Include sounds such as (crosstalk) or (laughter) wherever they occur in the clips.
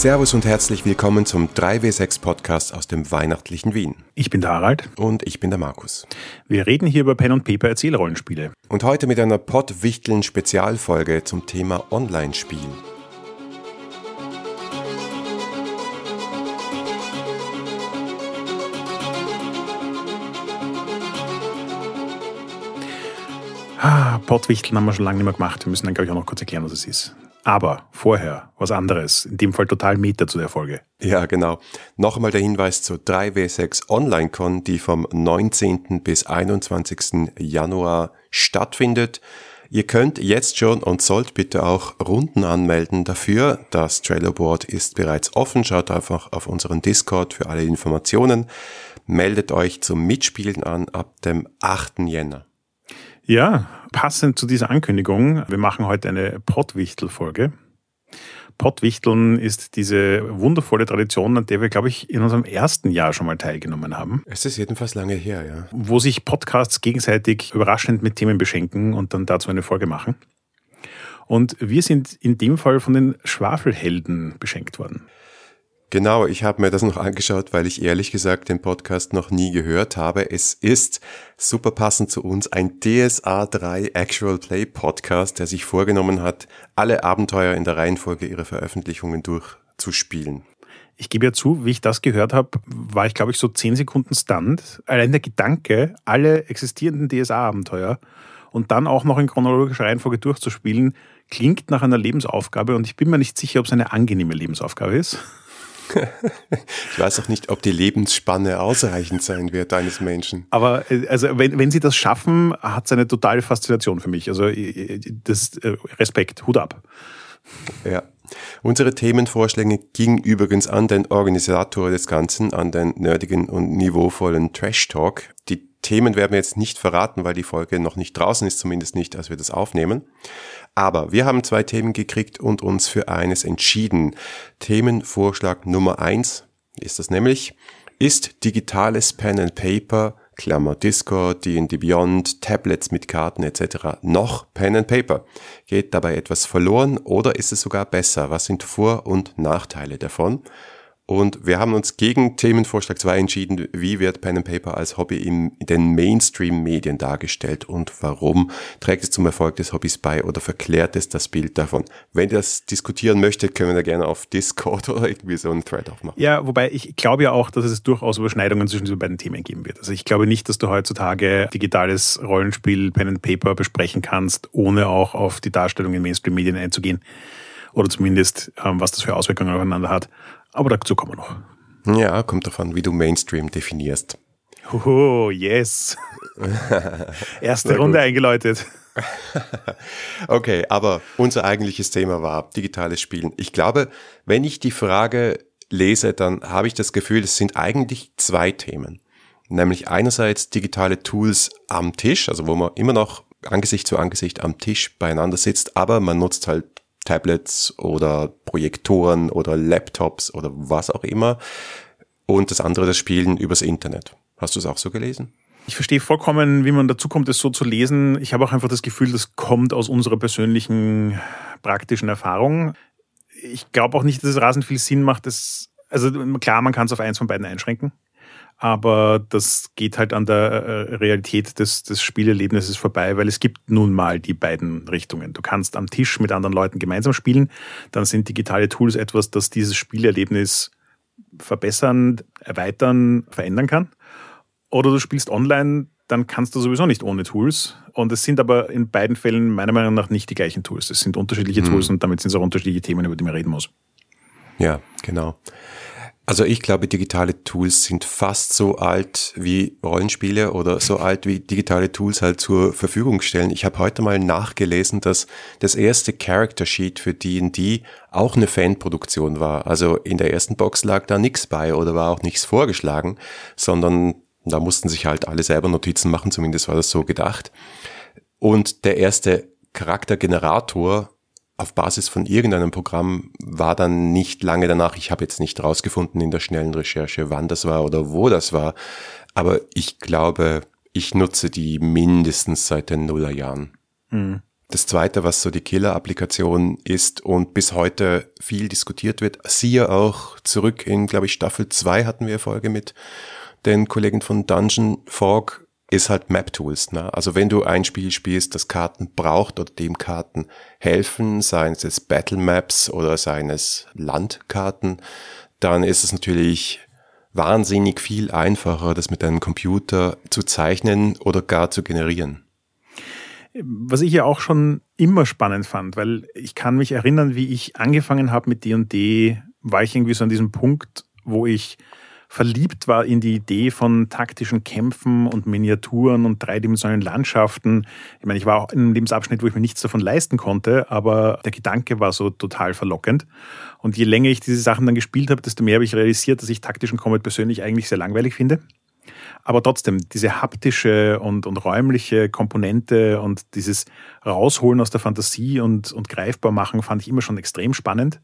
Servus und herzlich willkommen zum 3W6 Podcast aus dem weihnachtlichen Wien. Ich bin der Harald. Und ich bin der Markus. Wir reden hier über Pen und Paper Erzählrollenspiele. Und heute mit einer Pottwichteln Spezialfolge zum Thema Online-Spielen. Ah, Pottwichteln haben wir schon lange nicht mehr gemacht. Wir müssen dann, glaube ich, auch noch kurz erklären, was es ist. Aber vorher was anderes, in dem Fall total Meta zu der Folge. Ja, genau. Noch einmal der Hinweis zur 3W6 Online-Con, die vom 19. bis 21. Januar stattfindet. Ihr könnt jetzt schon und sollt bitte auch Runden anmelden dafür. Das Trailerboard ist bereits offen. Schaut einfach auf unseren Discord für alle Informationen. Meldet euch zum Mitspielen an ab dem 8. Jänner. Ja, passend zu dieser Ankündigung, wir machen heute eine Pottwichtel-Folge. Pottwichteln ist diese wundervolle Tradition, an der wir, glaube ich, in unserem ersten Jahr schon mal teilgenommen haben. Es ist jedenfalls lange her, ja. Wo sich Podcasts gegenseitig überraschend mit Themen beschenken und dann dazu eine Folge machen. Und wir sind in dem Fall von den Schwafelhelden beschenkt worden. Genau, ich habe mir das noch angeschaut, weil ich ehrlich gesagt den Podcast noch nie gehört habe. Es ist super passend zu uns ein DSA 3 Actual Play Podcast, der sich vorgenommen hat, alle Abenteuer in der Reihenfolge ihrer Veröffentlichungen durchzuspielen. Ich gebe ja zu, wie ich das gehört habe, war ich glaube ich so zehn Sekunden Stand. Allein der Gedanke, alle existierenden DSA-Abenteuer und dann auch noch in chronologischer Reihenfolge durchzuspielen, klingt nach einer Lebensaufgabe und ich bin mir nicht sicher, ob es eine angenehme Lebensaufgabe ist ich weiß auch nicht, ob die Lebensspanne ausreichend sein wird eines Menschen. Aber äh, also wenn, wenn sie das schaffen, hat es eine totale Faszination für mich. Also äh, das äh, Respekt, Hut ab. Ja. Unsere Themenvorschläge gingen übrigens an den Organisator des Ganzen, an den nerdigen und niveauvollen Trash Talk. Die Themen werden wir jetzt nicht verraten, weil die Folge noch nicht draußen ist, zumindest nicht, als wir das aufnehmen. Aber wir haben zwei Themen gekriegt und uns für eines entschieden. Themenvorschlag Nummer eins ist das nämlich, ist digitales Pen and Paper, Klammer Discord, D&D Beyond, Tablets mit Karten etc. noch Pen and Paper? Geht dabei etwas verloren oder ist es sogar besser? Was sind Vor- und Nachteile davon? Und wir haben uns gegen Themenvorschlag 2 entschieden, wie wird Pen and Paper als Hobby in den Mainstream-Medien dargestellt und warum trägt es zum Erfolg des Hobbys bei oder verklärt es das Bild davon. Wenn ihr das diskutieren möchtet, können wir da gerne auf Discord (laughs) oder irgendwie so einen Thread aufmachen. Ja, wobei ich glaube ja auch, dass es durchaus Überschneidungen zwischen diesen beiden Themen geben wird. Also ich glaube nicht, dass du heutzutage digitales Rollenspiel Pen and Paper besprechen kannst, ohne auch auf die Darstellung in Mainstream-Medien einzugehen. Oder zumindest, ähm, was das für Auswirkungen aufeinander hat. Aber dazu kommen wir noch. Ja, kommt davon, wie du Mainstream definierst. Oh, yes. (laughs) Erste Runde eingeläutet. (laughs) okay, aber unser eigentliches Thema war digitales Spielen. Ich glaube, wenn ich die Frage lese, dann habe ich das Gefühl, es sind eigentlich zwei Themen. Nämlich einerseits digitale Tools am Tisch, also wo man immer noch Angesicht zu Angesicht am Tisch beieinander sitzt, aber man nutzt halt Tablets oder Projektoren oder Laptops oder was auch immer. Und das andere das Spielen übers Internet. Hast du es auch so gelesen? Ich verstehe vollkommen, wie man dazu kommt, es so zu lesen. Ich habe auch einfach das Gefühl, das kommt aus unserer persönlichen praktischen Erfahrung. Ich glaube auch nicht, dass es rasend viel Sinn macht. Dass, also klar, man kann es auf eins von beiden einschränken aber das geht halt an der äh, Realität des, des Spielerlebnisses vorbei, weil es gibt nun mal die beiden Richtungen. Du kannst am Tisch mit anderen Leuten gemeinsam spielen, dann sind digitale Tools etwas, das dieses Spielerlebnis verbessern, erweitern, verändern kann. Oder du spielst online, dann kannst du sowieso nicht ohne Tools. Und es sind aber in beiden Fällen meiner Meinung nach nicht die gleichen Tools. Es sind unterschiedliche mhm. Tools und damit sind es auch unterschiedliche Themen, über die man reden muss. Ja, genau. Also ich glaube, digitale Tools sind fast so alt wie Rollenspiele oder so alt wie digitale Tools halt zur Verfügung stellen. Ich habe heute mal nachgelesen, dass das erste Character Sheet für D&D auch eine Fanproduktion war. Also in der ersten Box lag da nichts bei oder war auch nichts vorgeschlagen, sondern da mussten sich halt alle selber Notizen machen, zumindest war das so gedacht. Und der erste Charaktergenerator auf Basis von irgendeinem Programm war dann nicht lange danach, ich habe jetzt nicht rausgefunden in der schnellen Recherche, wann das war oder wo das war, aber ich glaube, ich nutze die mindestens seit den Nullerjahren. Hm. das zweite, was so die Killer-Applikation ist und bis heute viel diskutiert wird. Siehe auch zurück in, glaube ich, Staffel 2 hatten wir Folge mit den Kollegen von Dungeon Fog, ist halt Map-Tools. Ne? Also wenn du ein Spiel spielst, das Karten braucht oder dem Karten helfen, seien es Battle Maps oder seien es Landkarten, dann ist es natürlich wahnsinnig viel einfacher, das mit einem Computer zu zeichnen oder gar zu generieren. Was ich ja auch schon immer spannend fand, weil ich kann mich erinnern, wie ich angefangen habe mit D&D, war ich irgendwie so an diesem Punkt, wo ich verliebt war in die Idee von taktischen Kämpfen und Miniaturen und dreidimensionalen Landschaften. Ich meine, ich war auch in einem Lebensabschnitt, wo ich mir nichts davon leisten konnte, aber der Gedanke war so total verlockend. Und je länger ich diese Sachen dann gespielt habe, desto mehr habe ich realisiert, dass ich taktischen Combat persönlich eigentlich sehr langweilig finde. Aber trotzdem, diese haptische und, und räumliche Komponente und dieses Rausholen aus der Fantasie und, und greifbar machen fand ich immer schon extrem spannend.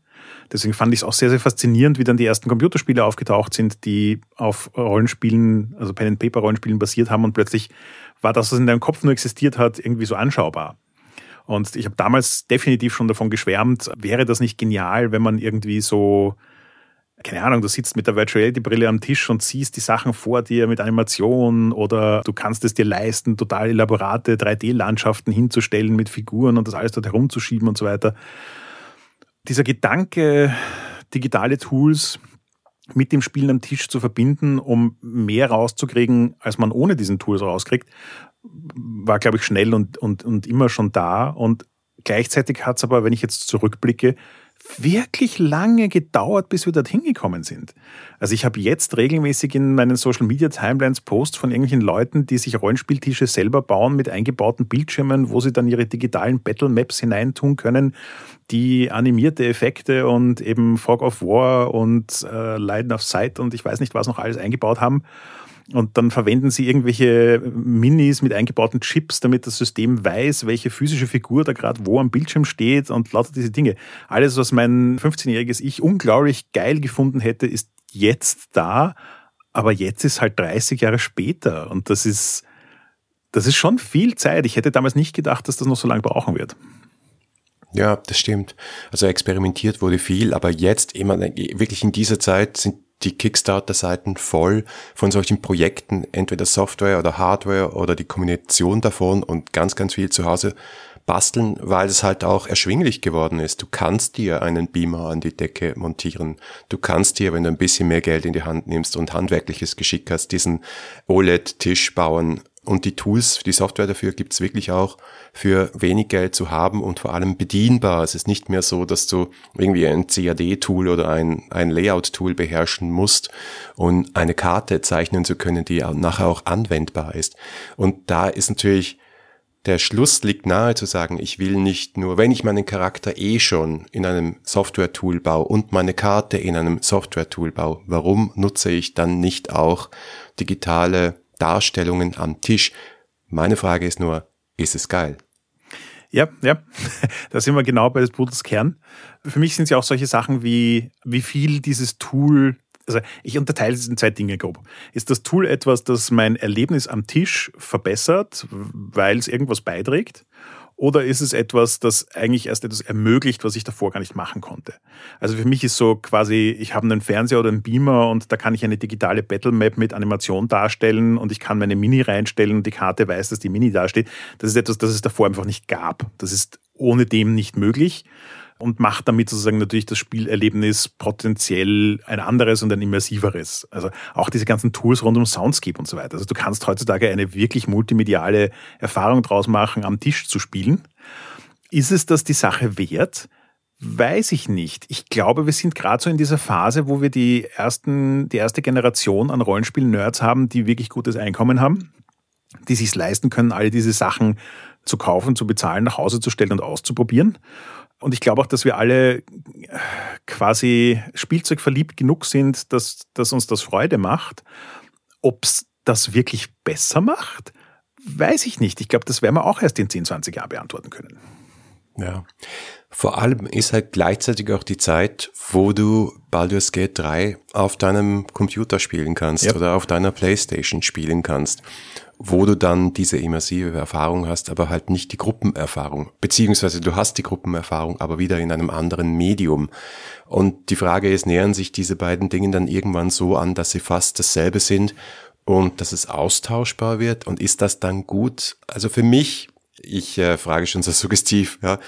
Deswegen fand ich es auch sehr, sehr faszinierend, wie dann die ersten Computerspiele aufgetaucht sind, die auf Rollenspielen, also Pen-and-Paper-Rollenspielen basiert haben und plötzlich war das, was in deinem Kopf nur existiert hat, irgendwie so anschaubar. Und ich habe damals definitiv schon davon geschwärmt, wäre das nicht genial, wenn man irgendwie so keine Ahnung, du sitzt mit der Virtual Reality Brille am Tisch und siehst die Sachen vor dir mit Animation oder du kannst es dir leisten, total elaborate 3D-Landschaften hinzustellen mit Figuren und das alles dort herumzuschieben und so weiter. Dieser Gedanke, digitale Tools mit dem Spielen am Tisch zu verbinden, um mehr rauszukriegen, als man ohne diesen Tools rauskriegt, war, glaube ich, schnell und, und, und immer schon da. Und gleichzeitig hat es aber, wenn ich jetzt zurückblicke, wirklich lange gedauert, bis wir dorthin gekommen sind. Also ich habe jetzt regelmäßig in meinen Social Media Timelines Posts von irgendwelchen Leuten, die sich Rollenspieltische selber bauen mit eingebauten Bildschirmen, wo sie dann ihre digitalen Battle Maps hineintun können, die animierte Effekte und eben Fog of War und äh, Leiden of Sight und ich weiß nicht, was noch alles eingebaut haben. Und dann verwenden sie irgendwelche Minis mit eingebauten Chips, damit das System weiß, welche physische Figur da gerade wo am Bildschirm steht und lauter diese Dinge. Alles, was mein 15-jähriges Ich unglaublich geil gefunden hätte, ist jetzt da. Aber jetzt ist halt 30 Jahre später. Und das ist, das ist schon viel Zeit. Ich hätte damals nicht gedacht, dass das noch so lange brauchen wird. Ja, das stimmt. Also experimentiert wurde viel, aber jetzt immer wirklich in dieser Zeit sind die Kickstarter-Seiten voll von solchen Projekten, entweder Software oder Hardware oder die Kombination davon und ganz, ganz viel zu Hause basteln, weil es halt auch erschwinglich geworden ist. Du kannst dir einen Beamer an die Decke montieren. Du kannst dir, wenn du ein bisschen mehr Geld in die Hand nimmst und handwerkliches Geschick hast, diesen OLED-Tisch bauen und die Tools, die Software dafür gibt's wirklich auch für wenig Geld zu haben und vor allem bedienbar. Es ist nicht mehr so, dass du irgendwie ein CAD-Tool oder ein, ein Layout-Tool beherrschen musst, um eine Karte zeichnen zu können, die nachher auch anwendbar ist. Und da ist natürlich der Schluss liegt nahe zu sagen, ich will nicht nur, wenn ich meinen Charakter eh schon in einem Software-Tool baue und meine Karte in einem Software-Tool baue, warum nutze ich dann nicht auch digitale Darstellungen am Tisch. Meine Frage ist nur, ist es geil? Ja, ja, (laughs) da sind wir genau bei des Pudels Kern. Für mich sind es ja auch solche Sachen wie, wie viel dieses Tool, also ich unterteile es in zwei Dinge grob. Ist das Tool etwas, das mein Erlebnis am Tisch verbessert, weil es irgendwas beiträgt? Oder ist es etwas, das eigentlich erst etwas ermöglicht, was ich davor gar nicht machen konnte? Also für mich ist so quasi, ich habe einen Fernseher oder einen Beamer und da kann ich eine digitale Battle Map mit Animation darstellen und ich kann meine Mini reinstellen und die Karte weiß, dass die Mini dasteht. Das ist etwas, das es davor einfach nicht gab. Das ist ohne dem nicht möglich und macht damit sozusagen natürlich das Spielerlebnis potenziell ein anderes und ein immersiveres. Also auch diese ganzen Tools rund um Soundscape und so weiter. Also du kannst heutzutage eine wirklich multimediale Erfahrung draus machen, am Tisch zu spielen. Ist es das die Sache wert? Weiß ich nicht. Ich glaube, wir sind gerade so in dieser Phase, wo wir die ersten, die erste Generation an Rollenspiel-Nerds haben, die wirklich gutes Einkommen haben, die sich leisten können, alle diese Sachen zu kaufen, zu bezahlen, nach Hause zu stellen und auszuprobieren. Und ich glaube auch, dass wir alle quasi Spielzeug verliebt genug sind, dass, dass uns das Freude macht. Ob es das wirklich besser macht, weiß ich nicht. Ich glaube, das werden wir auch erst in 10, 20 Jahren beantworten können. Ja. Vor allem ist halt gleichzeitig auch die Zeit, wo du Baldur's Gate 3 auf deinem Computer spielen kannst ja. oder auf deiner Playstation spielen kannst. Wo du dann diese immersive Erfahrung hast, aber halt nicht die Gruppenerfahrung. Beziehungsweise du hast die Gruppenerfahrung, aber wieder in einem anderen Medium. Und die Frage ist, nähern sich diese beiden Dinge dann irgendwann so an, dass sie fast dasselbe sind und dass es austauschbar wird? Und ist das dann gut? Also für mich, ich äh, frage schon so suggestiv, ja,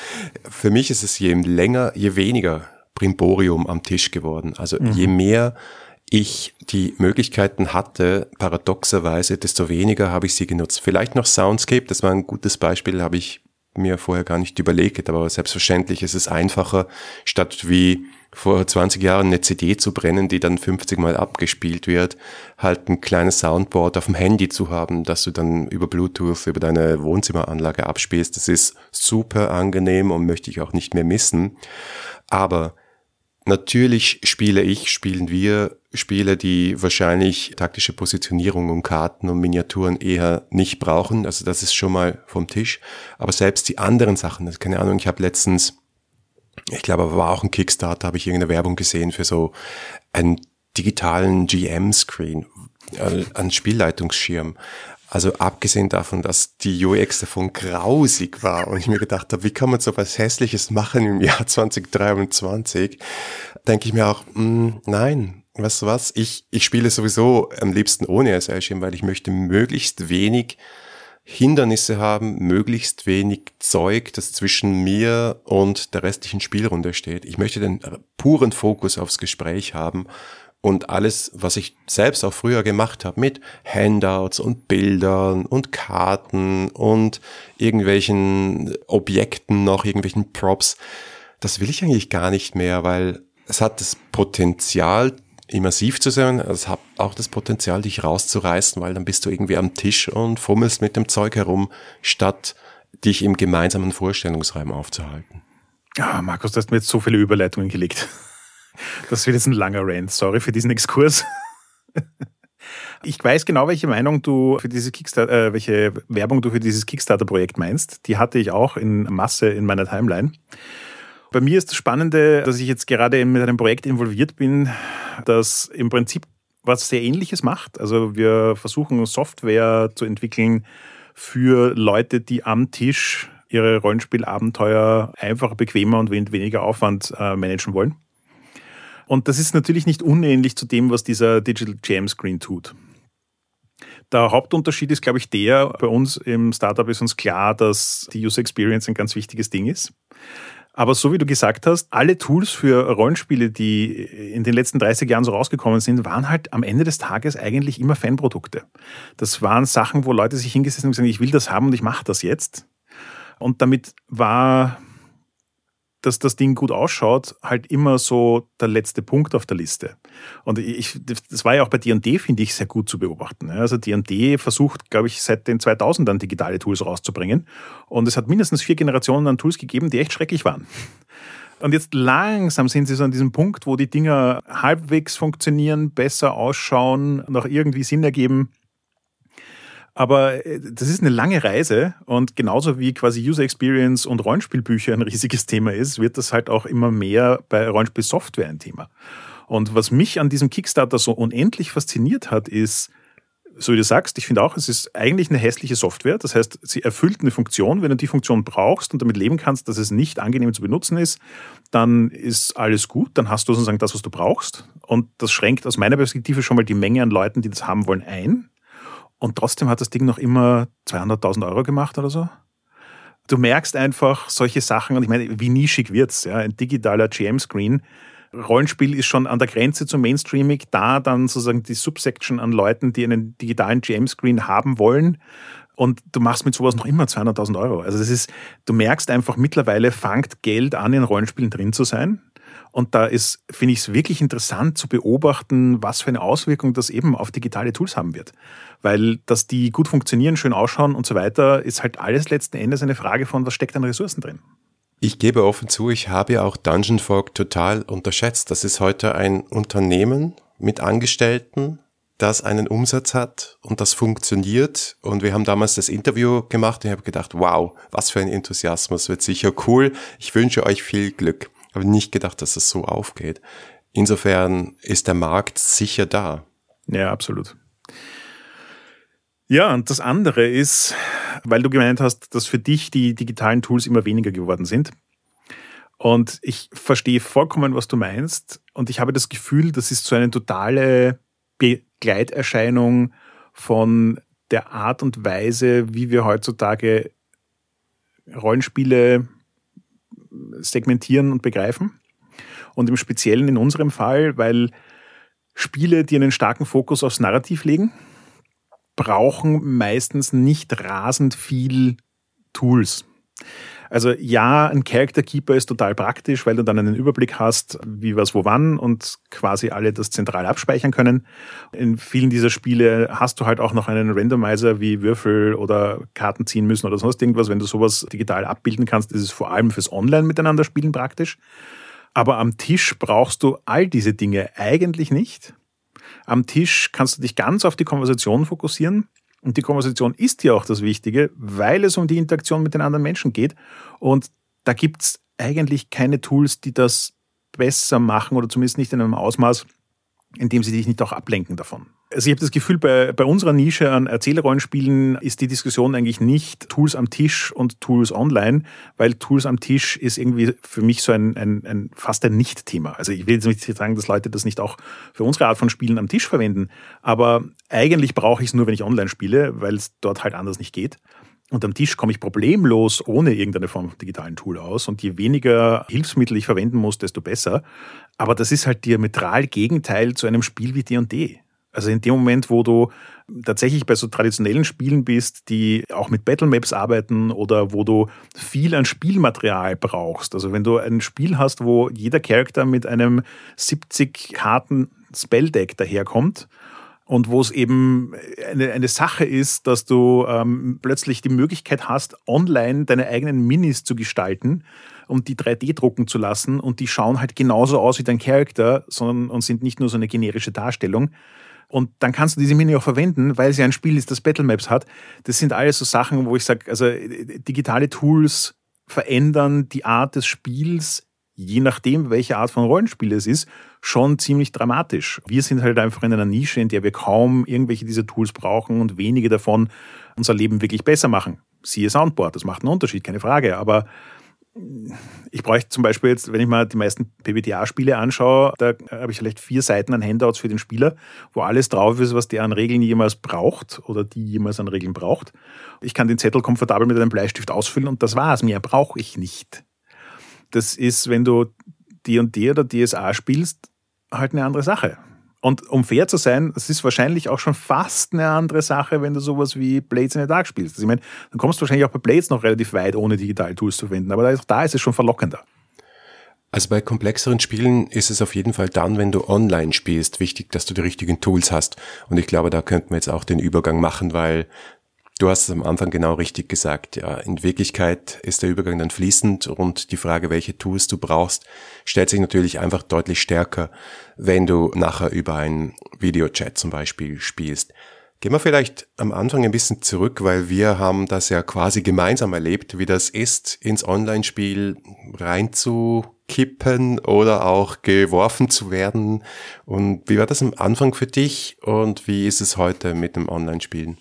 für mich ist es je länger, je weniger Brimborium am Tisch geworden. Also mhm. je mehr ich die Möglichkeiten hatte, paradoxerweise, desto weniger habe ich sie genutzt. Vielleicht noch Soundscape, das war ein gutes Beispiel, habe ich mir vorher gar nicht überlegt, aber selbstverständlich ist es einfacher, statt wie vor 20 Jahren eine CD zu brennen, die dann 50 Mal abgespielt wird, halt ein kleines Soundboard auf dem Handy zu haben, dass du dann über Bluetooth, über deine Wohnzimmeranlage abspielst. Das ist super angenehm und möchte ich auch nicht mehr missen. Aber Natürlich spiele ich, spielen wir Spiele, die wahrscheinlich taktische Positionierung und Karten und Miniaturen eher nicht brauchen. Also das ist schon mal vom Tisch. Aber selbst die anderen Sachen, also keine Ahnung, ich habe letztens, ich glaube, war auch ein Kickstarter, habe ich irgendeine Werbung gesehen für so einen digitalen GM-Screen, äh, einen Spielleitungsschirm. Also abgesehen davon, dass die UX davon grausig war und ich mir gedacht habe, wie kann man so was Hässliches machen im Jahr (laughs) 2023, denke ich mir auch, mh, mm, nein, weißt du was, ich, ich spiele sowieso am liebsten ohne SL-Schirm, weil ich möchte möglichst wenig Hindernisse haben, möglichst wenig Zeug, das zwischen mir und der restlichen Spielrunde steht. Ich möchte den puren Fokus aufs Gespräch haben und alles, was ich selbst auch früher gemacht habe mit Handouts und Bildern und Karten und irgendwelchen Objekten noch, irgendwelchen Props, das will ich eigentlich gar nicht mehr, weil es hat das Potenzial, immersiv zu sein, es hat auch das Potenzial, dich rauszureißen, weil dann bist du irgendwie am Tisch und fummelst mit dem Zeug herum, statt dich im gemeinsamen Vorstellungsraum aufzuhalten. Ja, Markus, du hast mir jetzt so viele Überleitungen gelegt. (laughs) Das wird jetzt ein langer Rant. Sorry für diesen Exkurs. (laughs) Ich weiß genau, welche Meinung du für diese Kickstarter, äh, welche Werbung du für dieses Kickstarter-Projekt meinst. Die hatte ich auch in Masse in meiner Timeline. Bei mir ist das Spannende, dass ich jetzt gerade mit einem Projekt involviert bin, das im Prinzip was sehr Ähnliches macht. Also wir versuchen Software zu entwickeln für Leute, die am Tisch ihre Rollenspielabenteuer einfacher, bequemer und weniger Aufwand äh, managen wollen. Und das ist natürlich nicht unähnlich zu dem, was dieser Digital Jam Screen tut. Der Hauptunterschied ist, glaube ich, der, bei uns im Startup ist uns klar, dass die User Experience ein ganz wichtiges Ding ist. Aber so wie du gesagt hast, alle Tools für Rollenspiele, die in den letzten 30 Jahren so rausgekommen sind, waren halt am Ende des Tages eigentlich immer Fanprodukte. Das waren Sachen, wo Leute sich hingesetzt haben und gesagt, ich will das haben und ich mache das jetzt. Und damit war dass das Ding gut ausschaut, halt immer so der letzte Punkt auf der Liste. Und ich, das war ja auch bei D&D, finde ich, sehr gut zu beobachten. Also D&D versucht, glaube ich, seit den 2000ern digitale Tools rauszubringen. Und es hat mindestens vier Generationen an Tools gegeben, die echt schrecklich waren. Und jetzt langsam sind sie so an diesem Punkt, wo die Dinger halbwegs funktionieren, besser ausschauen, noch irgendwie Sinn ergeben. Aber äh, das ist eine lange Reise und genauso wie quasi User Experience und Rollenspielbücher ein riesiges Thema ist, wird das halt auch immer mehr bei Rollenspielsoftware ein Thema. Und was mich an diesem Kickstarter so unendlich fasziniert hat, ist, so wie du sagst, ich finde auch, es ist eigentlich eine hässliche Software. Das heißt, sie erfüllt eine Funktion. Wenn du die Funktion brauchst und damit leben kannst, dass es nicht angenehm zu benutzen ist, dann ist alles gut. Dann hast du sozusagen das, was du brauchst. Und das schränkt aus meiner Perspektive schon mal die Menge an Leuten, die das haben wollen, ein. Und trotzdem hat das Ding noch immer 200.000 Euro gemacht oder so. Du merkst einfach solche Sachen, und ich meine, wie nischig wird's, ja, ein digitaler GM-Screen. Rollenspiel ist schon an der Grenze zum Mainstreaming, da dann sozusagen die Subsection an Leuten, die einen digitalen GM-Screen haben wollen. Und du machst mit sowas noch immer 200.000 Euro. Also das ist, du merkst einfach mittlerweile, fangt Geld an, in Rollenspielen drin zu sein. Und da ist, finde ich es wirklich interessant zu beobachten, was für eine Auswirkung das eben auf digitale Tools haben wird. Weil, dass die gut funktionieren, schön ausschauen und so weiter, ist halt alles letzten Endes eine Frage von, was steckt an Ressourcen drin. Ich gebe offen zu, ich habe ja auch Dungeon Fog total unterschätzt. Das ist heute ein Unternehmen mit Angestellten, das einen Umsatz hat und das funktioniert. Und wir haben damals das Interview gemacht und ich habe gedacht, wow, was für ein Enthusiasmus, wird sicher cool. Ich wünsche euch viel Glück habe nicht gedacht, dass es so aufgeht. Insofern ist der Markt sicher da. Ja, absolut. Ja, und das andere ist, weil du gemeint hast, dass für dich die digitalen Tools immer weniger geworden sind. Und ich verstehe vollkommen, was du meinst. Und ich habe das Gefühl, das ist so eine totale Begleiterscheinung von der Art und Weise, wie wir heutzutage Rollenspiele segmentieren und begreifen. Und im Speziellen in unserem Fall, weil Spiele, die einen starken Fokus aufs Narrativ legen, brauchen meistens nicht rasend viel Tools. Also ja, ein Character Keeper ist total praktisch, weil du dann einen Überblick hast, wie was wo wann und quasi alle das zentral abspeichern können. In vielen dieser Spiele hast du halt auch noch einen Randomizer wie Würfel oder Karten ziehen müssen oder sonst irgendwas. Wenn du sowas digital abbilden kannst, ist es vor allem fürs Online miteinander spielen praktisch. Aber am Tisch brauchst du all diese Dinge eigentlich nicht. Am Tisch kannst du dich ganz auf die Konversation fokussieren. Und die Konversation ist ja auch das Wichtige, weil es um die Interaktion mit den anderen Menschen geht. Und da gibt es eigentlich keine Tools, die das besser machen oder zumindest nicht in einem Ausmaß, in dem sie dich nicht auch ablenken davon. Also ich habe das Gefühl, bei, bei unserer Nische an Erzählerrollenspielen ist die Diskussion eigentlich nicht Tools am Tisch und Tools online, weil Tools am Tisch ist irgendwie für mich so ein, ein, ein fast ein Nicht-Thema. Also ich will jetzt nicht sagen, dass Leute das nicht auch für unsere Art von Spielen am Tisch verwenden, aber eigentlich brauche ich es nur, wenn ich online spiele, weil es dort halt anders nicht geht. Und am Tisch komme ich problemlos ohne irgendeine Form von digitalen Tool aus. Und je weniger Hilfsmittel ich verwenden muss, desto besser. Aber das ist halt diametral Gegenteil zu einem Spiel wie D&D. Also in dem Moment, wo du tatsächlich bei so traditionellen Spielen bist, die auch mit Battlemaps arbeiten oder wo du viel an Spielmaterial brauchst. Also wenn du ein Spiel hast, wo jeder Charakter mit einem 70 Karten Spelldeck daherkommt und wo es eben eine, eine Sache ist, dass du ähm, plötzlich die Möglichkeit hast, online deine eigenen Minis zu gestalten und die 3D drucken zu lassen. Und die schauen halt genauso aus wie dein Charakter, sondern und sind nicht nur so eine generische Darstellung. Und dann kannst du diese Mini auch verwenden, weil ja ein Spiel ist, das Battle Maps hat. Das sind alles so Sachen, wo ich sage, also digitale Tools verändern die Art des Spiels, je nachdem, welche Art von Rollenspiel es ist, schon ziemlich dramatisch. Wir sind halt einfach in einer Nische, in der wir kaum irgendwelche dieser Tools brauchen und wenige davon unser Leben wirklich besser machen. Siehe Soundboard, das macht einen Unterschied, keine Frage. Aber ich bräuchte zum Beispiel jetzt, wenn ich mal die meisten PBTA-Spiele anschaue, da habe ich vielleicht vier Seiten an Handouts für den Spieler, wo alles drauf ist, was der an Regeln jemals braucht oder die jemals an Regeln braucht. Ich kann den Zettel komfortabel mit einem Bleistift ausfüllen und das war's. Mehr brauche ich nicht. Das ist, wenn du D&D oder DSA spielst, halt eine andere Sache. Und um fair zu sein, es ist wahrscheinlich auch schon fast eine andere Sache, wenn du sowas wie Blades in the Dark spielst. Also ich meine, dann kommst du wahrscheinlich auch bei Blades noch relativ weit, ohne digitale Tools zu verwenden. Aber da ist es schon verlockender. Also bei komplexeren Spielen ist es auf jeden Fall dann, wenn du online spielst, wichtig, dass du die richtigen Tools hast. Und ich glaube, da könnten wir jetzt auch den Übergang machen, weil Du hast es am Anfang genau richtig gesagt. Ja, in Wirklichkeit ist der Übergang dann fließend und die Frage, welche Tools du brauchst, stellt sich natürlich einfach deutlich stärker, wenn du nachher über einen Videochat zum Beispiel spielst. Gehen wir vielleicht am Anfang ein bisschen zurück, weil wir haben das ja quasi gemeinsam erlebt, wie das ist, ins Online-Spiel rein zu kippen oder auch geworfen zu werden. Und wie war das am Anfang für dich und wie ist es heute mit dem Online-Spielen?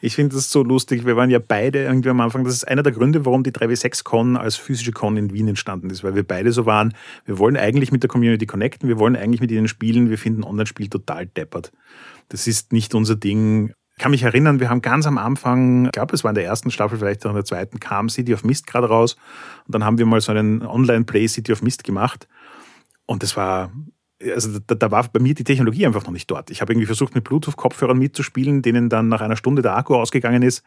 Ich finde das so lustig. Wir waren ja beide irgendwie am Anfang. Das ist einer der Gründe, warum die 3W6-Con als physische Con in Wien entstanden ist, weil wir beide so waren. Wir wollen eigentlich mit der Community connecten, wir wollen eigentlich mit ihnen spielen. Wir finden Online-Spiel total deppert. Das ist nicht unser Ding. Ich kann mich erinnern, wir haben ganz am Anfang, ich glaube, es war in der ersten Staffel, vielleicht auch in der zweiten, kam City of Mist gerade raus. Und dann haben wir mal so einen Online-Play City of Mist gemacht. Und das war, also da, da, war bei mir die Technologie einfach noch nicht dort. Ich habe irgendwie versucht, mit Bluetooth-Kopfhörern mitzuspielen, denen dann nach einer Stunde der Akku ausgegangen ist.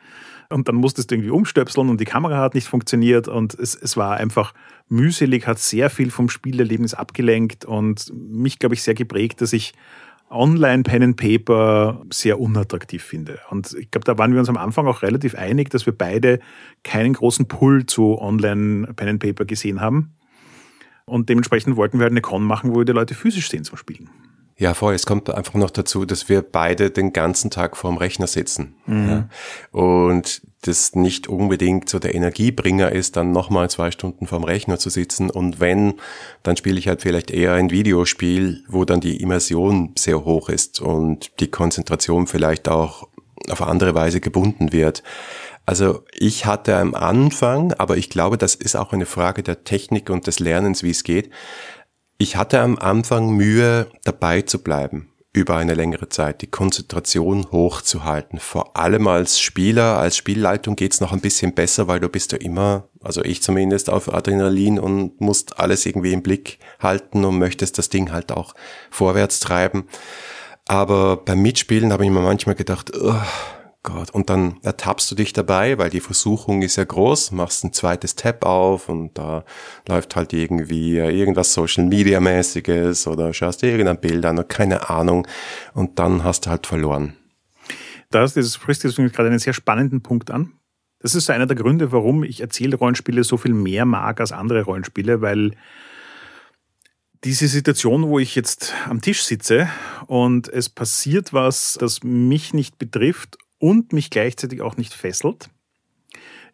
Und dann musstest du irgendwie umstöpseln und die Kamera hat nicht funktioniert. Und es, es war einfach mühselig, hat sehr viel vom Spielerlebnis abgelenkt und mich, glaube ich, sehr geprägt, dass ich Online-Pen and Paper sehr unattraktiv finde. Und ich glaube, da waren wir uns am Anfang auch relativ einig, dass wir beide keinen großen Pull zu Online-Pen and Paper gesehen haben. Und dementsprechend wollten wir halt eine Con machen, wo wir die Leute physisch sehen zum Spielen. Ja, voll. Es kommt einfach noch dazu, dass wir beide den ganzen Tag vorm Rechner sitzen. Mhm. Ja. Und das nicht unbedingt so der Energiebringer ist, dann nochmal zwei Stunden vorm Rechner zu sitzen. Und wenn, dann spiele ich halt vielleicht eher ein Videospiel, wo dann die Immersion sehr hoch ist und die Konzentration vielleicht auch auf andere Weise gebunden wird. Also ich hatte am Anfang, aber ich glaube, das ist auch eine Frage der Technik und des Lernens, wie es geht. Ich hatte am Anfang Mühe, dabei zu bleiben über eine längere Zeit, die Konzentration hochzuhalten. Vor allem als Spieler, als Spielleitung geht's noch ein bisschen besser, weil du bist ja immer, also ich zumindest, auf Adrenalin und musst alles irgendwie im Blick halten und möchtest das Ding halt auch vorwärts treiben. Aber beim Mitspielen habe ich mir manchmal gedacht, oh, Gott. Und dann ertappst du dich dabei, weil die Versuchung ist ja groß, machst ein zweites Tab auf und da läuft halt irgendwie irgendwas Social Media mäßiges oder schaust dir irgendein Bild an oder keine Ahnung und dann hast du halt verloren. Das, das sprichst du gerade einen sehr spannenden Punkt an. Das ist einer der Gründe, warum ich Erzählrollenspiele so viel mehr mag als andere Rollenspiele, weil diese Situation, wo ich jetzt am Tisch sitze und es passiert was, das mich nicht betrifft und mich gleichzeitig auch nicht fesselt,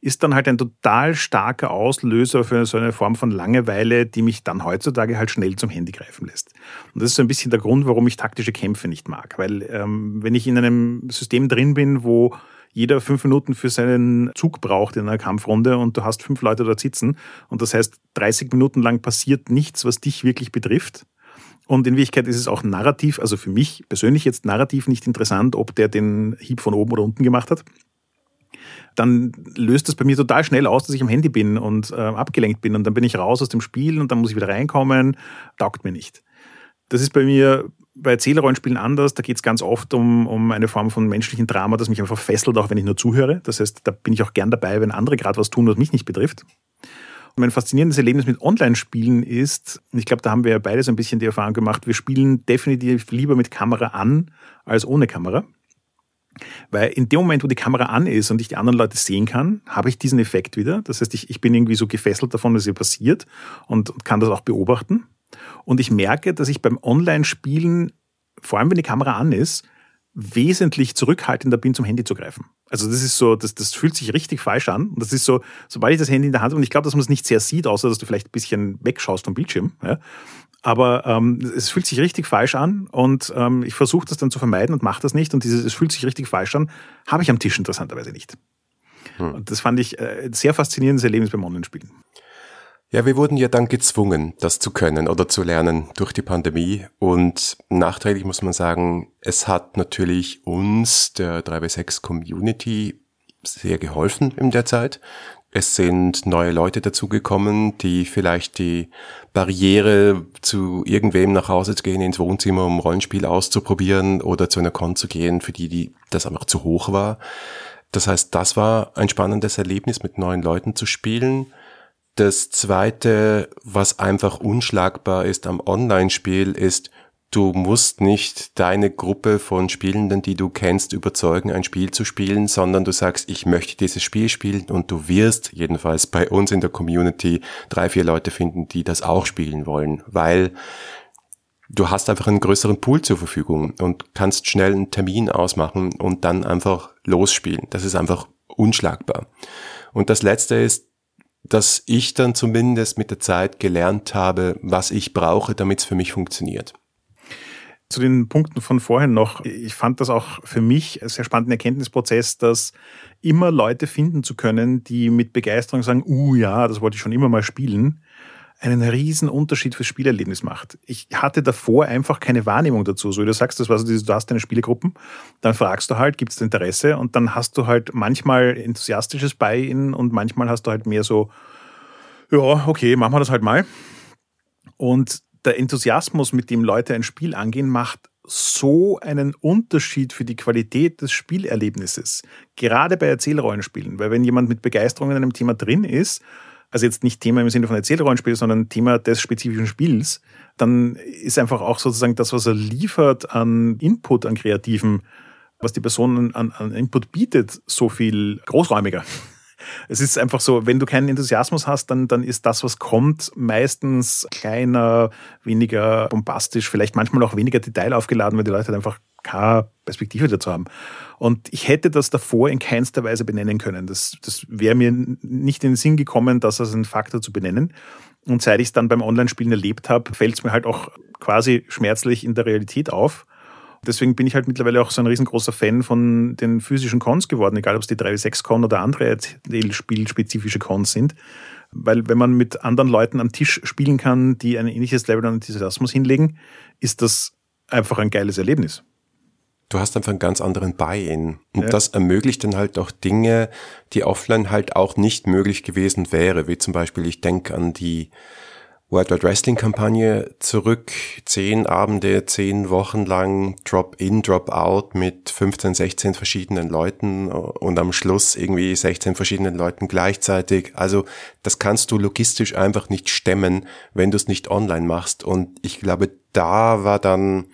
ist dann halt ein total starker Auslöser für so eine Form von Langeweile, die mich dann heutzutage halt schnell zum Handy greifen lässt. Und das ist so ein bisschen der Grund, warum ich taktische Kämpfe nicht mag. Weil ähm, wenn ich in einem System drin bin, wo jeder fünf Minuten für seinen Zug braucht in einer Kampfrunde und du hast fünf Leute dort sitzen und das heißt, 30 Minuten lang passiert nichts, was dich wirklich betrifft, und in Wirklichkeit ist es auch narrativ, also für mich persönlich jetzt narrativ nicht interessant, ob der den Hieb von oben oder unten gemacht hat. Dann löst das bei mir total schnell aus, dass ich am Handy bin und äh, abgelenkt bin. Und dann bin ich raus aus dem Spiel und dann muss ich wieder reinkommen. Taugt mir nicht. Das ist bei mir bei Erzählrollenspielen anders. Da geht es ganz oft um, um eine Form von menschlichen Drama, das mich einfach fesselt, auch wenn ich nur zuhöre. Das heißt, da bin ich auch gern dabei, wenn andere gerade was tun, was mich nicht betrifft. Mein faszinierendes Erlebnis mit Online-Spielen ist, und ich glaube, da haben wir ja beide so ein bisschen die Erfahrung gemacht, wir spielen definitiv lieber mit Kamera an als ohne Kamera. Weil in dem Moment, wo die Kamera an ist und ich die anderen Leute sehen kann, habe ich diesen Effekt wieder. Das heißt, ich, ich bin irgendwie so gefesselt davon, was hier passiert und, und kann das auch beobachten. Und ich merke, dass ich beim Online-Spielen, vor allem wenn die Kamera an ist, wesentlich zurückhaltender bin, zum Handy zu greifen. Also das ist so, das, das fühlt sich richtig falsch an. Und das ist so, sobald ich das Handy in der Hand habe, und ich glaube, dass man es nicht sehr sieht, außer dass du vielleicht ein bisschen wegschaust vom Bildschirm. Ja. Aber ähm, es fühlt sich richtig falsch an und ähm, ich versuche das dann zu vermeiden und mache das nicht. Und dieses, es fühlt sich richtig falsch an, habe ich am Tisch interessanterweise nicht. Hm. Und das fand ich äh, ein sehr faszinierendes Erlebnis beim Online-Spielen. Ja, wir wurden ja dann gezwungen, das zu können oder zu lernen durch die Pandemie. Und nachträglich muss man sagen, es hat natürlich uns, der 3W6 Community, sehr geholfen in der Zeit. Es sind neue Leute dazugekommen, die vielleicht die Barriere zu irgendwem nach Hause zu gehen, ins Wohnzimmer, um Rollenspiel auszuprobieren oder zu einer Con zu gehen, für die, die das einfach zu hoch war. Das heißt, das war ein spannendes Erlebnis, mit neuen Leuten zu spielen. Das zweite, was einfach unschlagbar ist am Online-Spiel, ist, du musst nicht deine Gruppe von Spielenden, die du kennst, überzeugen, ein Spiel zu spielen, sondern du sagst, ich möchte dieses Spiel spielen und du wirst jedenfalls bei uns in der Community drei, vier Leute finden, die das auch spielen wollen, weil du hast einfach einen größeren Pool zur Verfügung und kannst schnell einen Termin ausmachen und dann einfach losspielen. Das ist einfach unschlagbar. Und das letzte ist, dass ich dann zumindest mit der Zeit gelernt habe, was ich brauche, damit es für mich funktioniert. Zu den Punkten von vorhin noch. Ich fand das auch für mich einen sehr spannenden Erkenntnisprozess, dass immer Leute finden zu können, die mit Begeisterung sagen, uh ja, das wollte ich schon immer mal spielen, einen riesen Unterschied fürs Spielerlebnis macht. Ich hatte davor einfach keine Wahrnehmung dazu. So wie du sagst, das war so dieses, du hast deine Spielegruppen, dann fragst du halt, gibt es Interesse und dann hast du halt manchmal enthusiastisches bei ihnen und manchmal hast du halt mehr so, ja, okay, machen wir das halt mal. Und der Enthusiasmus, mit dem Leute ein Spiel angehen, macht so einen Unterschied für die Qualität des Spielerlebnisses. Gerade bei Erzählrollenspielen. Weil wenn jemand mit Begeisterung in einem Thema drin ist also jetzt nicht Thema im Sinne von Erzählrollenspiel, sondern Thema des spezifischen Spiels, dann ist einfach auch sozusagen das, was er liefert an Input, an Kreativen, was die Person an, an Input bietet, so viel großräumiger. (laughs) Es ist einfach so, wenn du keinen Enthusiasmus hast, dann, dann ist das, was kommt, meistens kleiner, weniger bombastisch, vielleicht manchmal auch weniger detailaufgeladen, weil die Leute halt einfach keine Perspektive dazu haben. Und ich hätte das davor in keinster Weise benennen können. Das, das wäre mir nicht in den Sinn gekommen, das als einen Faktor zu benennen. Und seit ich es dann beim Online-Spielen erlebt habe, fällt es mir halt auch quasi schmerzlich in der Realität auf. Deswegen bin ich halt mittlerweile auch so ein riesengroßer Fan von den physischen Cons geworden, egal ob es die 3W6-Con oder andere spielspezifische Cons sind. Weil wenn man mit anderen Leuten am Tisch spielen kann, die ein ähnliches Level an Enthusiasmus hinlegen, ist das einfach ein geiles Erlebnis. Du hast einfach einen ganz anderen Buy-in. Und ja. das ermöglicht dann halt auch Dinge, die offline halt auch nicht möglich gewesen wäre, wie zum Beispiel, ich denke an die World Wide Wrestling Kampagne zurück. Zehn Abende, zehn Wochen lang Drop-in, Drop-out mit 15, 16 verschiedenen Leuten und am Schluss irgendwie 16 verschiedenen Leuten gleichzeitig. Also das kannst du logistisch einfach nicht stemmen, wenn du es nicht online machst. Und ich glaube, da war dann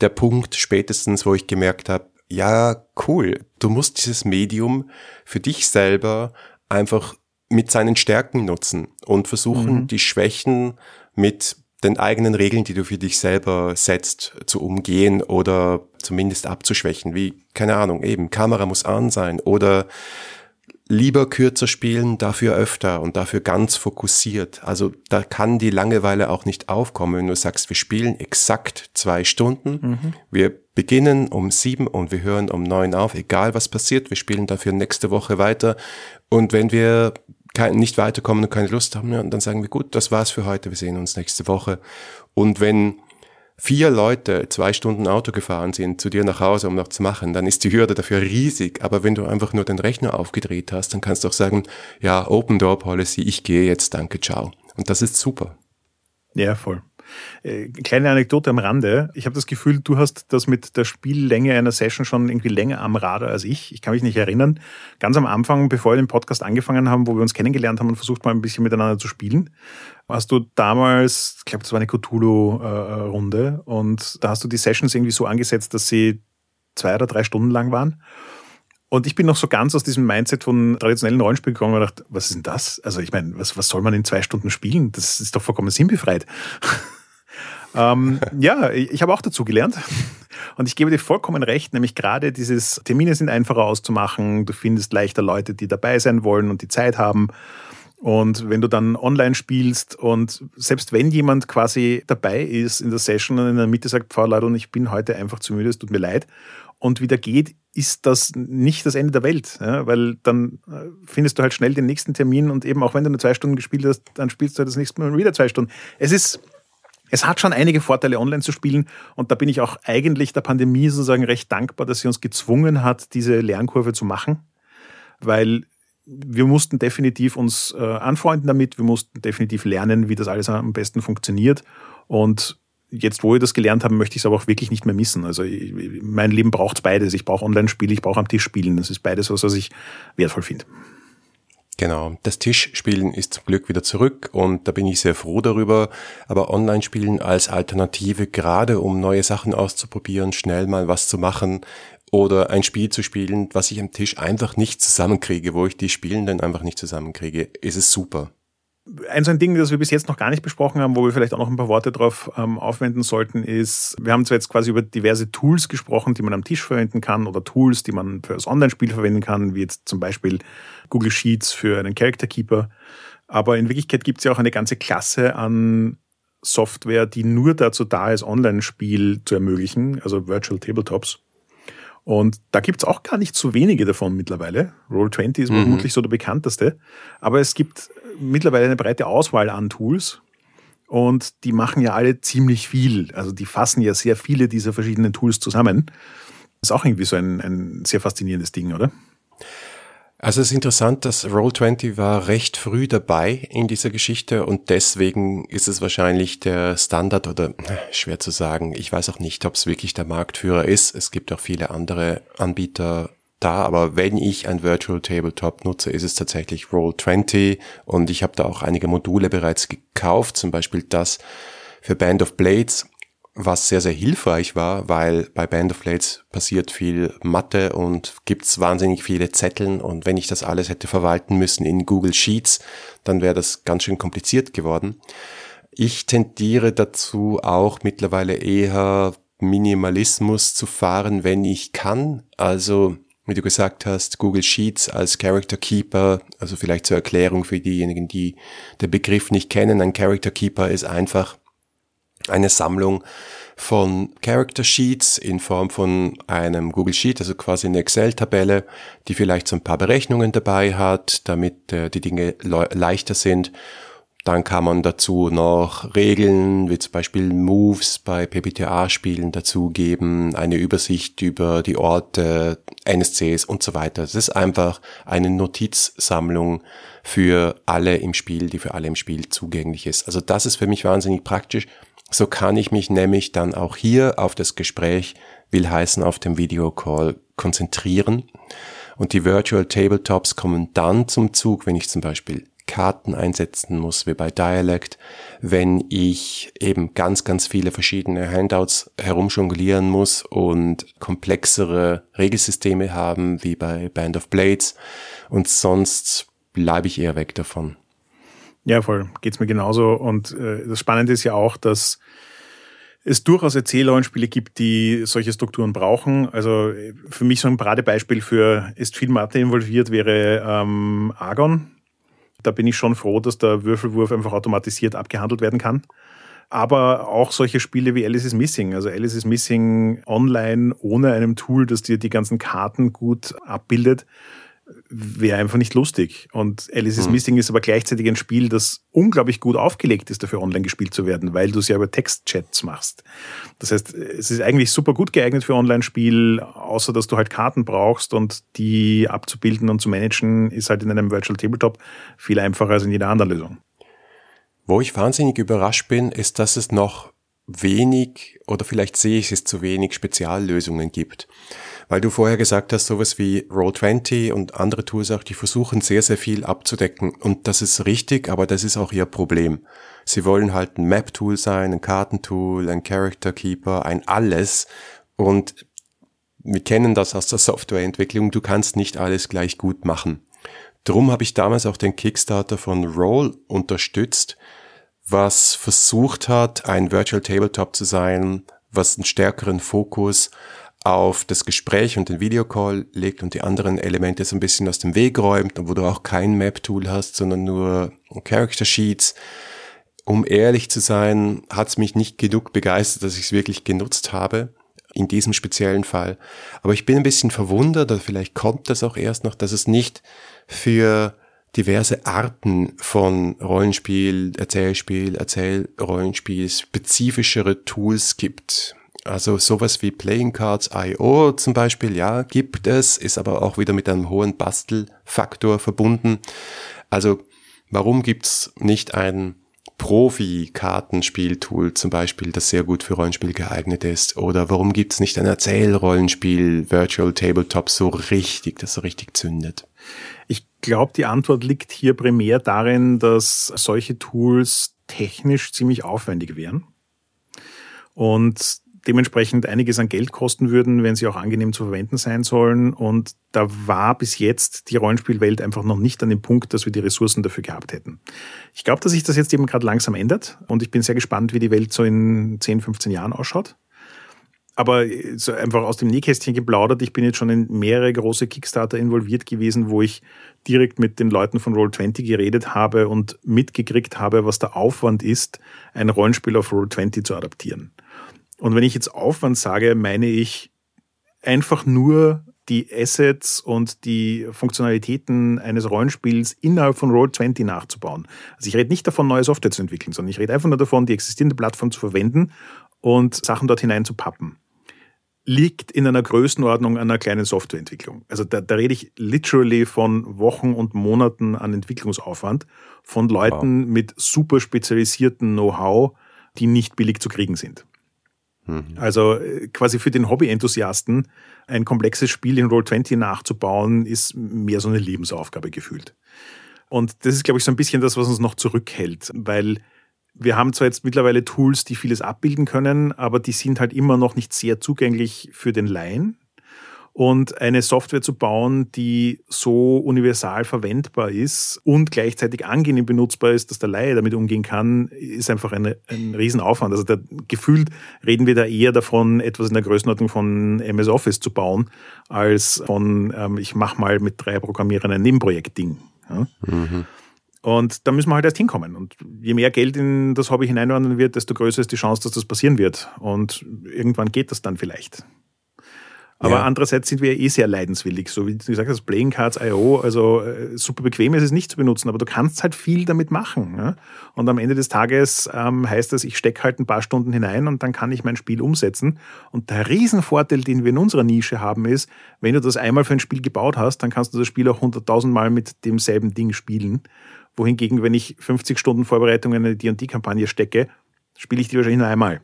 der Punkt spätestens, wo ich gemerkt habe, ja, cool, du musst dieses Medium für dich selber einfach mit seinen Stärken nutzen und versuchen, mhm. die Schwächen mit den eigenen Regeln, die du für dich selber setzt, zu umgehen oder zumindest abzuschwächen. Wie, keine Ahnung, eben, Kamera muss an sein oder lieber kürzer spielen, dafür öfter und dafür ganz fokussiert. Also da kann die Langeweile auch nicht aufkommen, wenn du sagst, wir spielen exakt zwei Stunden, mhm. wir beginnen um sieben und wir hören um neun auf, egal was passiert, wir spielen dafür nächste Woche weiter. Und wenn wir kein, nicht weiterkommen und keine Lust haben, ja, dann sagen wir, gut, das war's für heute, wir sehen uns nächste Woche. Und wenn vier Leute zwei Stunden Auto gefahren sind zu dir nach Hause, um noch zu machen, dann ist die Hürde dafür riesig. Aber wenn du einfach nur den Rechner aufgedreht hast, dann kannst du auch sagen, ja, Open Door Policy, ich gehe jetzt, danke, ciao. Und das ist super. Ja, voll. Äh, kleine Anekdote am Rande. Ich habe das Gefühl, du hast das mit der Spiellänge einer Session schon irgendwie länger am Radar als ich. Ich kann mich nicht erinnern. Ganz am Anfang, bevor wir den Podcast angefangen haben, wo wir uns kennengelernt haben und versucht mal ein bisschen miteinander zu spielen, hast du damals, ich glaube, das war eine Cthulhu-Runde und da hast du die Sessions irgendwie so angesetzt, dass sie zwei oder drei Stunden lang waren. Und ich bin noch so ganz aus diesem Mindset von traditionellen Rollenspielen gekommen und gedacht, was ist denn das? Also ich meine, was, was soll man in zwei Stunden spielen? Das ist doch vollkommen sinnbefreit. Ähm, ja, ich, habe auch dazu gelernt. Und ich gebe dir vollkommen recht, nämlich gerade dieses Termine sind einfacher auszumachen. Du findest leichter Leute, die dabei sein wollen und die Zeit haben. Und wenn du dann online spielst und selbst wenn jemand quasi dabei ist in der Session und in der Mitte sagt, Frau Leute, ich bin heute einfach zu müde, es tut mir leid, und wieder geht, ist das nicht das Ende der Welt, ja, weil dann äh, findest du halt schnell den nächsten Termin und eben auch wenn du nur zwei Stunden gespielt hast, dann spielst du halt das nächste Mal wieder zwei Stunden. Es ist es hat schon einige Vorteile, online zu spielen. Und da bin ich auch eigentlich der Pandemie sozusagen recht dankbar, dass sie uns gezwungen hat, diese Lernkurve zu machen. Weil wir mussten definitiv uns äh, anfreunden damit. Wir mussten definitiv lernen, wie das alles am besten funktioniert. Und jetzt, wo wir das gelernt haben, möchte ich es aber auch wirklich nicht mehr missen. Also ich, mein Leben braucht beides. Ich brauche Online-Spiele, ich brauche am Tisch spielen. Das ist beides was, was ich wertvoll finde. Genau, das Tischspielen ist zum Glück wieder zurück und da bin ich sehr froh darüber. Aber Online-Spielen als Alternative, gerade um neue Sachen auszuprobieren, schnell mal was zu machen oder ein Spiel zu spielen, was ich am Tisch einfach nicht zusammenkriege, wo ich die Spielenden einfach nicht zusammenkriege, ist es super. Ein so ein Ding, das wir bis jetzt noch gar nicht besprochen haben, wo wir vielleicht auch noch ein paar Worte drauf ähm, aufwenden sollten, ist, wir haben zwar jetzt quasi über diverse Tools gesprochen, die man am Tisch verwenden kann oder Tools, die man für das Online-Spiel verwenden kann, wie jetzt zum Beispiel Google Sheets für einen Character Keeper. Aber in Wirklichkeit gibt es ja auch eine ganze Klasse an Software, die nur dazu da ist, Online-Spiel zu ermöglichen, also Virtual Tabletops. Und da gibt es auch gar nicht so wenige davon mittlerweile. Roll20 ist mhm. vermutlich so der bekannteste. Aber es gibt mittlerweile eine breite Auswahl an Tools. Und die machen ja alle ziemlich viel. Also die fassen ja sehr viele dieser verschiedenen Tools zusammen. Das ist auch irgendwie so ein, ein sehr faszinierendes Ding, oder? Also es ist interessant, dass Roll20 war recht früh dabei in dieser Geschichte und deswegen ist es wahrscheinlich der Standard oder (laughs) schwer zu sagen. Ich weiß auch nicht, ob es wirklich der Marktführer ist. Es gibt auch viele andere Anbieter da, aber wenn ich ein Virtual Tabletop nutze, ist es tatsächlich Roll20 und ich habe da auch einige Module bereits gekauft, zum Beispiel das für Band of Blades was sehr, sehr hilfreich war, weil bei Band of Blades passiert viel Mathe und gibt's wahnsinnig viele Zetteln und wenn ich das alles hätte verwalten müssen in Google Sheets, dann wäre das ganz schön kompliziert geworden. Ich tendiere dazu auch mittlerweile eher Minimalismus zu fahren, wenn ich kann. Also, wie du gesagt hast, Google Sheets als Character Keeper, also vielleicht zur Erklärung für diejenigen, die den Begriff nicht kennen. Ein Character Keeper ist einfach eine Sammlung von Character Sheets in Form von einem Google Sheet, also quasi eine Excel-Tabelle, die vielleicht so ein paar Berechnungen dabei hat, damit äh, die Dinge leichter sind. Dann kann man dazu noch Regeln, wie zum Beispiel Moves bei PBTA-Spielen dazugeben, eine Übersicht über die Orte, NSCs und so weiter. Das ist einfach eine Notizsammlung für alle im Spiel, die für alle im Spiel zugänglich ist. Also das ist für mich wahnsinnig praktisch so kann ich mich nämlich dann auch hier auf das Gespräch, will heißen auf dem Videocall, konzentrieren. Und die Virtual Tabletops kommen dann zum Zug, wenn ich zum Beispiel Karten einsetzen muss, wie bei Dialect, wenn ich eben ganz, ganz viele verschiedene Handouts herumjonglieren muss und komplexere Regelsysteme haben, wie bei Band of Blades. Und sonst bleibe ich eher weg davon. Ja, voll. Geht's mir genauso. Und äh, das Spannende ist ja auch, dass es durchaus Erzählrollenspiele gibt, die solche Strukturen brauchen. Also für mich so ein Paradebeispiel für ist viel Mathe involviert wäre ähm, Argon. Da bin ich schon froh, dass der Würfelwurf einfach automatisiert abgehandelt werden kann. Aber auch solche Spiele wie Alice is Missing. Also Alice is Missing online ohne einem Tool, das dir die ganzen Karten gut abbildet wäre einfach nicht lustig. Und Alice is hm. Missing ist aber gleichzeitig ein Spiel, das unglaublich gut aufgelegt ist, dafür online gespielt zu werden, weil du es ja über Textchats machst. Das heißt, es ist eigentlich super gut geeignet für Online-Spiel, außer dass du halt Karten brauchst und die abzubilden und zu managen, ist halt in einem Virtual Tabletop viel einfacher als in jeder anderen Lösung. Wo ich wahnsinnig überrascht bin, ist, dass es noch wenig oder vielleicht sehe ich es zu wenig Speziallösungen gibt. Weil du vorher gesagt hast, sowas wie Roll20 und andere Tools auch, die versuchen sehr, sehr viel abzudecken. Und das ist richtig, aber das ist auch ihr Problem. Sie wollen halt ein Map-Tool sein, ein Kartentool, ein Character Keeper, ein alles. Und wir kennen das aus der Softwareentwicklung. Du kannst nicht alles gleich gut machen. Drum habe ich damals auch den Kickstarter von Roll unterstützt, was versucht hat, ein Virtual Tabletop zu sein, was einen stärkeren Fokus auf das Gespräch und den Videocall legt und die anderen Elemente so ein bisschen aus dem Weg räumt und wo du auch kein Map-Tool hast, sondern nur Character Sheets. Um ehrlich zu sein, hat es mich nicht genug begeistert, dass ich es wirklich genutzt habe in diesem speziellen Fall. Aber ich bin ein bisschen verwundert, oder vielleicht kommt das auch erst noch, dass es nicht für diverse Arten von Rollenspiel, Erzählspiel, Erzählrollenspiel spezifischere Tools gibt. Also sowas wie Playing Cards IO zum Beispiel, ja, gibt es, ist aber auch wieder mit einem hohen Bastelfaktor verbunden. Also warum gibt's nicht ein Profi-Kartenspieltool zum Beispiel, das sehr gut für Rollenspiel geeignet ist? Oder warum gibt's nicht ein Erzählrollenspiel, Virtual Tabletop so richtig, das so richtig zündet? Ich glaube, die Antwort liegt hier primär darin, dass solche Tools technisch ziemlich aufwendig wären. Und dementsprechend einiges an Geld kosten würden, wenn sie auch angenehm zu verwenden sein sollen. Und da war bis jetzt die Rollenspielwelt einfach noch nicht an dem Punkt, dass wir die Ressourcen dafür gehabt hätten. Ich glaube, dass sich das jetzt eben gerade langsam ändert und ich bin sehr gespannt, wie die Welt so in 10, 15 Jahren ausschaut. Aber so einfach aus dem Nähkästchen geplaudert, ich bin jetzt schon in mehrere große Kickstarter involviert gewesen, wo ich direkt mit den Leuten von Roll20 geredet habe und mitgekriegt habe, was der Aufwand ist, ein Rollenspiel auf Roll20 zu adaptieren. Und wenn ich jetzt Aufwand sage, meine ich einfach nur die Assets und die Funktionalitäten eines Rollenspiels innerhalb von Roll20 nachzubauen. Also ich rede nicht davon, neue Software zu entwickeln, sondern ich rede einfach nur davon, die existierende Plattform zu verwenden und Sachen dort hinein zu pappen. Liegt in einer Größenordnung einer kleinen Softwareentwicklung. Also da, da rede ich literally von Wochen und Monaten an Entwicklungsaufwand von Leuten wow. mit super spezialisierten Know-how, die nicht billig zu kriegen sind. Mhm. Also äh, quasi für den Hobby-Enthusiasten ein komplexes Spiel in Roll20 nachzubauen, ist mehr so eine Lebensaufgabe gefühlt. Und das ist, glaube ich, so ein bisschen das, was uns noch zurückhält, weil wir haben zwar jetzt mittlerweile Tools, die vieles abbilden können, aber die sind halt immer noch nicht sehr zugänglich für den Laien und eine Software zu bauen, die so universal verwendbar ist und gleichzeitig angenehm benutzbar ist, dass der Laie damit umgehen kann, ist einfach eine, ein Riesenaufwand. Also der, gefühlt reden wir da eher davon, etwas in der Größenordnung von MS Office zu bauen, als von, ähm, ich mache mal mit drei Programmierern ein Nebenprojekt-Ding. Ja? Mhm. Und da müssen wir halt erst hinkommen. Und je mehr Geld in das Hobby hineinwandern wird, desto größer ist die Chance, dass das passieren wird. Und irgendwann geht das dann vielleicht. Aber ja. andererseits sind wir eh sehr leidenswillig. So wie du gesagt hast, Playing Cards IO, also äh, super bequem ist es nicht zu benutzen, aber du kannst halt viel damit machen. Ja? Und am Ende des Tages ähm, heißt das, ich stecke halt ein paar Stunden hinein und dann kann ich mein Spiel umsetzen. Und der Riesenvorteil, den wir in unserer Nische haben, ist, wenn du das einmal für ein Spiel gebaut hast, dann kannst du das Spiel auch hunderttausend Mal mit demselben Ding spielen. Wohingegen, wenn ich 50 Stunden Vorbereitung in eine D&D-Kampagne stecke, spiele ich die wahrscheinlich nur einmal.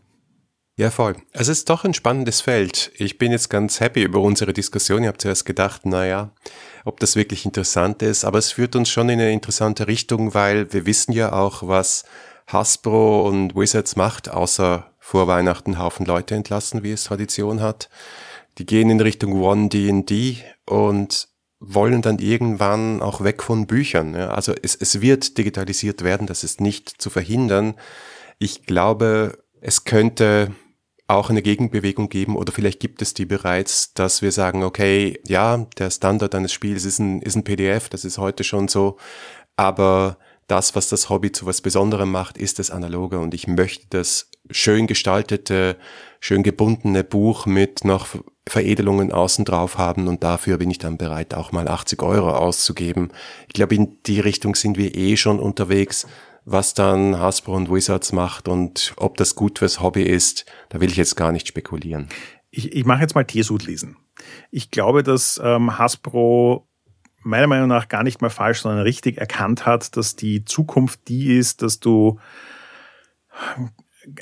Ja, voll. Es ist doch ein spannendes Feld. Ich bin jetzt ganz happy über unsere Diskussion. Ich habe zuerst gedacht, naja, ob das wirklich interessant ist, aber es führt uns schon in eine interessante Richtung, weil wir wissen ja auch, was Hasbro und Wizards macht, außer vor Weihnachten Haufen Leute entlassen, wie es Tradition hat. Die gehen in Richtung One D&D und wollen dann irgendwann auch weg von Büchern. Also es, es wird digitalisiert werden, das ist nicht zu verhindern. Ich glaube, es könnte auch eine Gegenbewegung geben oder vielleicht gibt es die bereits, dass wir sagen, okay, ja, der Standard eines Spiels ist ein, ist ein PDF, das ist heute schon so, aber das, was das Hobby zu was Besonderem macht, ist das Analoge und ich möchte das schön gestaltete, schön gebundene Buch mit noch Veredelungen außen drauf haben und dafür bin ich dann bereit, auch mal 80 Euro auszugeben. Ich glaube, in die Richtung sind wir eh schon unterwegs. Was dann Hasbro und Wizards macht und ob das gut fürs Hobby ist, da will ich jetzt gar nicht spekulieren. Ich, ich mache jetzt mal Tesut lesen. Ich glaube, dass ähm, Hasbro meiner Meinung nach gar nicht mal falsch, sondern richtig erkannt hat, dass die Zukunft die ist, dass du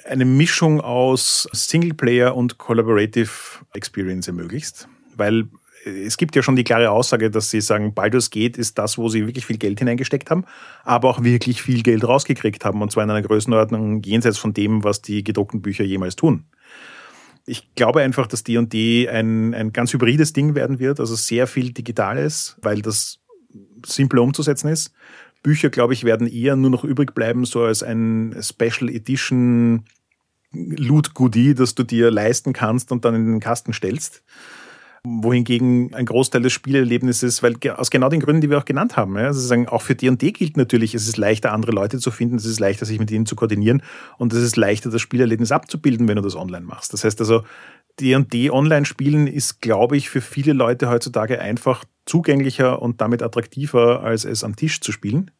eine Mischung aus Singleplayer und Collaborative Experience ermöglicht. Weil es gibt ja schon die klare Aussage, dass sie sagen, Baldur's Gate ist das, wo sie wirklich viel Geld hineingesteckt haben, aber auch wirklich viel Geld rausgekriegt haben und zwar in einer Größenordnung jenseits von dem, was die gedruckten Bücher jemals tun. Ich glaube einfach, dass D&D ein, ein ganz hybrides Ding werden wird, also sehr viel Digitales, weil das simpler umzusetzen ist. Bücher, glaube ich, werden eher nur noch übrig bleiben, so als ein Special Edition Loot Goodie, das du dir leisten kannst und dann in den Kasten stellst wohingegen ein Großteil des Spielerlebnisses, weil aus genau den Gründen, die wir auch genannt haben, ja, also sagen, auch für D&D gilt natürlich, es ist leichter, andere Leute zu finden, es ist leichter, sich mit ihnen zu koordinieren und es ist leichter, das Spielerlebnis abzubilden, wenn du das online machst. Das heißt also, D&D online spielen ist, glaube ich, für viele Leute heutzutage einfach zugänglicher und damit attraktiver, als es am Tisch zu spielen.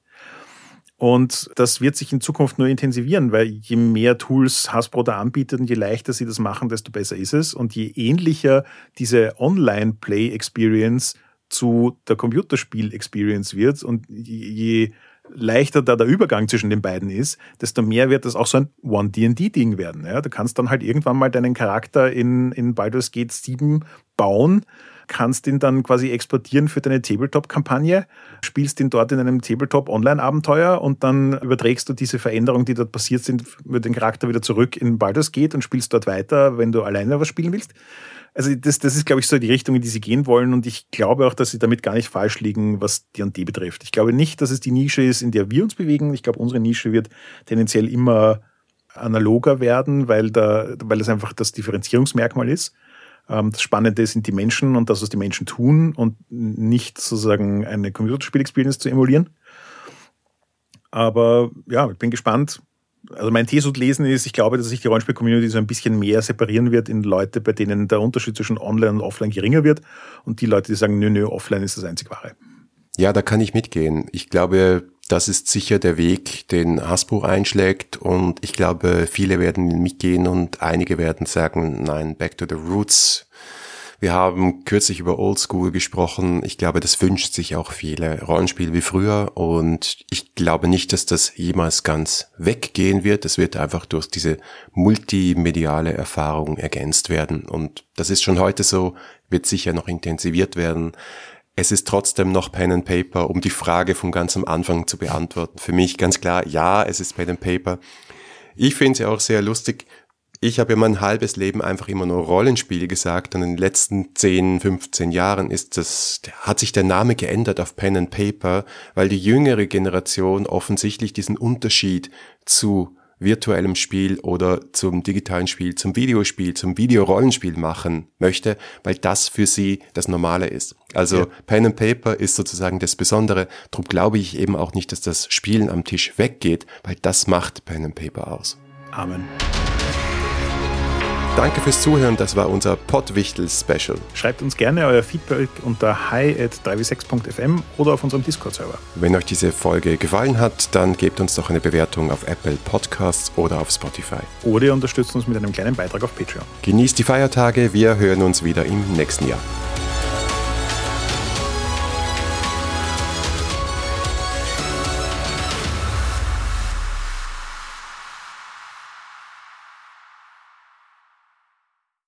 Und das wird sich in Zukunft nur intensivieren, weil je mehr Tools Hasbro da anbietet und je leichter sie das machen, desto besser ist es. Und je ähnlicher diese Online-Play-Experience zu der Computerspiel-Experience wird und je leichter da der Übergang zwischen den beiden ist, desto mehr wird das auch so ein One-D&D-Ding werden. Ja, du kannst dann halt irgendwann mal deinen Charakter in, in Baldur's Gate 7 bauen kannst ihn dann quasi exportieren für deine Tabletop-Kampagne, spielst ihn dort in einem Tabletop-Online-Abenteuer und dann überträgst du diese Veränderungen, die dort passiert sind, mit dem Charakter wieder zurück in Baldur's Gate und spielst dort weiter, wenn du alleine was spielen willst. Also das, das ist, glaube ich, so die Richtung, in die sie gehen wollen und ich glaube auch, dass sie damit gar nicht falsch liegen, was D&D betrifft. Ich glaube nicht, dass es die Nische ist, in der wir uns bewegen. Ich glaube, unsere Nische wird tendenziell immer analoger werden, weil, da, weil es einfach das Differenzierungsmerkmal ist. Ähm, das Spannende sind die Menschen und das, was die Menschen tun und nicht sozusagen eine Computerspiel-Experience zu emulieren. Aber ja, ich bin gespannt. Also mein Tesut lesen ist, ich glaube, dass sich die Rollenspiel-Community so ein bisschen mehr separieren wird in Leute, bei denen der Unterschied zwischen Online und Offline geringer wird und die Leute, die sagen, nö, nö, Offline ist das einzig wahre. Ja, da kann ich mitgehen. Ich glaube, das ist sicher der Weg, den Hasbro einschlägt und ich glaube, viele werden mitgehen und einige werden sagen, nein, back to the roots. Wir haben kürzlich über Oldschool gesprochen. Ich glaube, das wünscht sich auch viele Rollenspiel wie früher und ich glaube nicht, dass das jemals ganz weggehen wird. Es wird einfach durch diese multimediale Erfahrung ergänzt werden und das ist schon heute so, wird sicher noch intensiviert werden es ist trotzdem noch Pen and Paper, um die Frage von ganz am Anfang zu beantworten. Für mich ganz klar, ja, es ist Pen and Paper. Ich finde es ja auch sehr lustig. Ich habe ja mein halbes Leben einfach immer nur Rollenspiel gesagt und in den letzten 10, 15 Jahren ist das, hat sich der Name geändert auf Pen and Paper, weil die jüngere Generation offensichtlich diesen Unterschied zu virtuellem Spiel oder zum digitalen Spiel, zum Videospiel, zum Videorollenspiel machen möchte, weil das für sie das Normale ist. Also ja. Pen and Paper ist sozusagen das Besondere. Darum glaube ich eben auch nicht, dass das Spielen am Tisch weggeht, weil das macht Pen and Paper aus. Amen. Danke fürs Zuhören, das war unser Pottwichtel-Special. Schreibt uns gerne euer Feedback unter hi at 3w6.fm oder auf unserem Discord-Server. Wenn euch diese Folge gefallen hat, dann gebt uns doch eine Bewertung auf Apple Podcasts oder auf Spotify. Oder ihr unterstützt uns mit einem kleinen Beitrag auf Patreon. Genießt die Feiertage, wir hören uns wieder im nächsten Jahr.